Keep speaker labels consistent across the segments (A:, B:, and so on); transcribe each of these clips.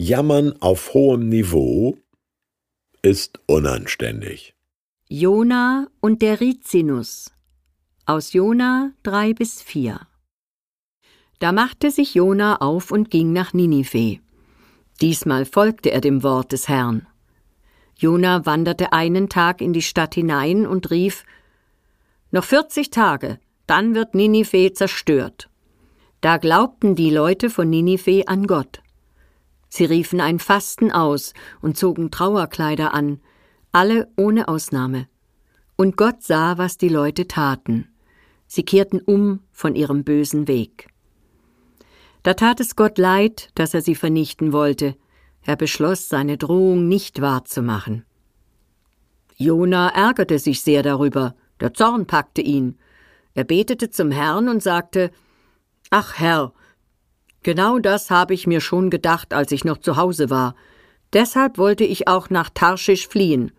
A: Jammern auf hohem Niveau ist unanständig.
B: Jona und der Rizinus aus Jona 3 bis 4 Da machte sich Jona auf und ging nach Ninive. Diesmal folgte er dem Wort des Herrn. Jona wanderte einen Tag in die Stadt hinein und rief Noch vierzig Tage, dann wird Ninive zerstört. Da glaubten die Leute von Ninive an Gott. Sie riefen ein Fasten aus und zogen Trauerkleider an, alle ohne Ausnahme. Und Gott sah, was die Leute taten. Sie kehrten um von ihrem bösen Weg. Da tat es Gott leid, dass er sie vernichten wollte. Er beschloss, seine Drohung nicht wahrzumachen. Jona ärgerte sich sehr darüber. Der Zorn packte ihn. Er betete zum Herrn und sagte: Ach Herr, genau das habe ich mir schon gedacht, als ich noch zu Hause war. Deshalb wollte ich auch nach Tarschisch fliehen.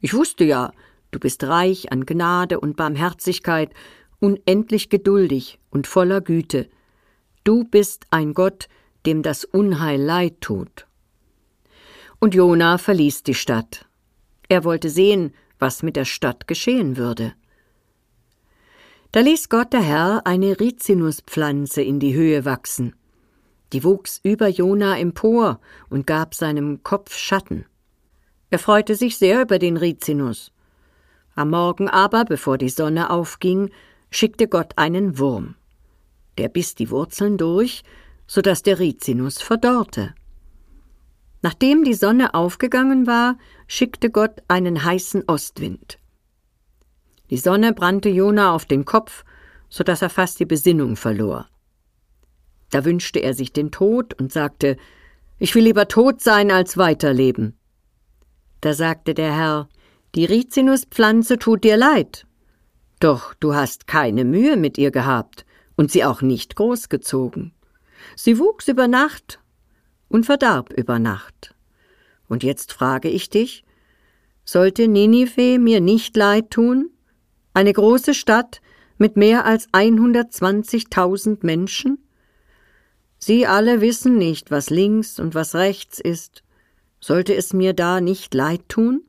B: Ich wusste ja, du bist reich an Gnade und Barmherzigkeit, unendlich geduldig und voller Güte. Du bist ein Gott, dem das Unheil leid tut. Und Jona verließ die Stadt. Er wollte sehen, was mit der Stadt geschehen würde. Da ließ Gott der Herr eine Rizinuspflanze in die Höhe wachsen. Die wuchs über Jona empor und gab seinem Kopf Schatten. Er freute sich sehr über den Rizinus. Am Morgen aber, bevor die Sonne aufging, schickte Gott einen Wurm. Der biss die Wurzeln durch, so dass der Rizinus verdorrte. Nachdem die Sonne aufgegangen war, schickte Gott einen heißen Ostwind. Die Sonne brannte Jona auf den Kopf, so dass er fast die Besinnung verlor. Da wünschte er sich den Tod und sagte, ich will lieber tot sein als weiterleben. Da sagte der Herr, die Rizinuspflanze tut dir leid. Doch du hast keine Mühe mit ihr gehabt und sie auch nicht großgezogen. Sie wuchs über Nacht und verdarb über Nacht. Und jetzt frage ich dich, sollte Ninive mir nicht leid tun? Eine große Stadt mit mehr als 120.000 Menschen? Sie alle wissen nicht, was links und was rechts ist. Sollte es mir da nicht leid tun?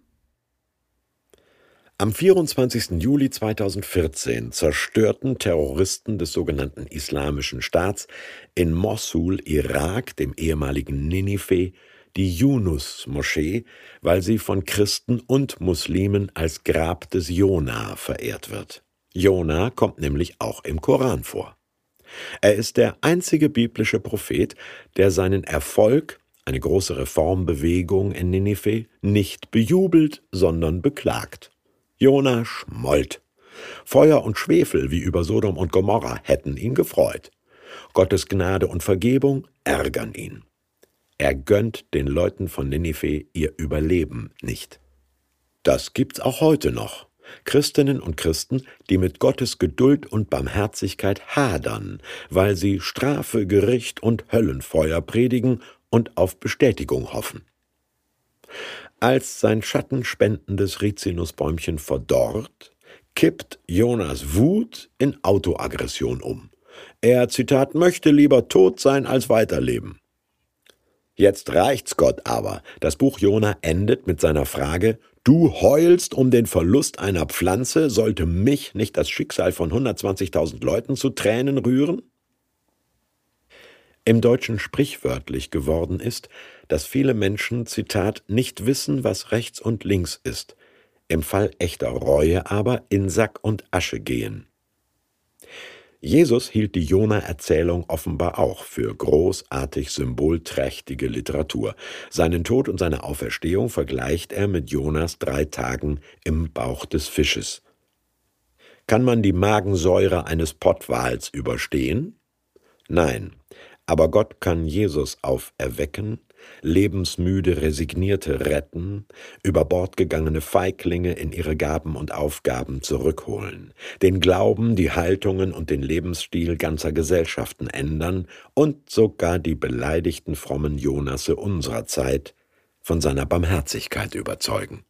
A: Am 24. Juli 2014 zerstörten Terroristen des sogenannten Islamischen Staats in Mossul, Irak, dem ehemaligen Ninive, die Yunus-Moschee, weil sie von Christen und Muslimen als Grab des Jona verehrt wird. Jona kommt nämlich auch im Koran vor. Er ist der einzige biblische Prophet, der seinen Erfolg, eine große Reformbewegung in Ninive, nicht bejubelt, sondern beklagt. Jona schmollt. Feuer und Schwefel wie über Sodom und Gomorra hätten ihn gefreut. Gottes Gnade und Vergebung ärgern ihn. Er gönnt den Leuten von Ninive ihr Überleben nicht. Das gibt's auch heute noch. Christinnen und Christen, die mit Gottes Geduld und Barmherzigkeit hadern, weil sie Strafe, Gericht und Höllenfeuer predigen und auf Bestätigung hoffen. Als sein schattenspendendes Rizinusbäumchen verdorrt, kippt Jonas Wut in Autoaggression um. Er, Zitat, möchte lieber tot sein als weiterleben. Jetzt reicht's Gott aber. Das Buch Jona endet mit seiner Frage, Du heulst um den Verlust einer Pflanze, sollte mich nicht das Schicksal von 120.000 Leuten zu Tränen rühren? Im Deutschen sprichwörtlich geworden ist, dass viele Menschen, Zitat, nicht wissen, was rechts und links ist, im Fall echter Reue aber in Sack und Asche gehen. Jesus hielt die Jona-Erzählung offenbar auch für großartig symbolträchtige Literatur. Seinen Tod und seine Auferstehung vergleicht er mit Jonas drei Tagen im Bauch des Fisches. Kann man die Magensäure eines Pottwals überstehen? Nein, aber Gott kann Jesus auferwecken, lebensmüde Resignierte retten, über Bord gegangene Feiglinge in ihre Gaben und Aufgaben zurückholen, den Glauben, die Haltungen und den Lebensstil ganzer Gesellschaften ändern und sogar die beleidigten frommen Jonasse unserer Zeit von seiner Barmherzigkeit überzeugen.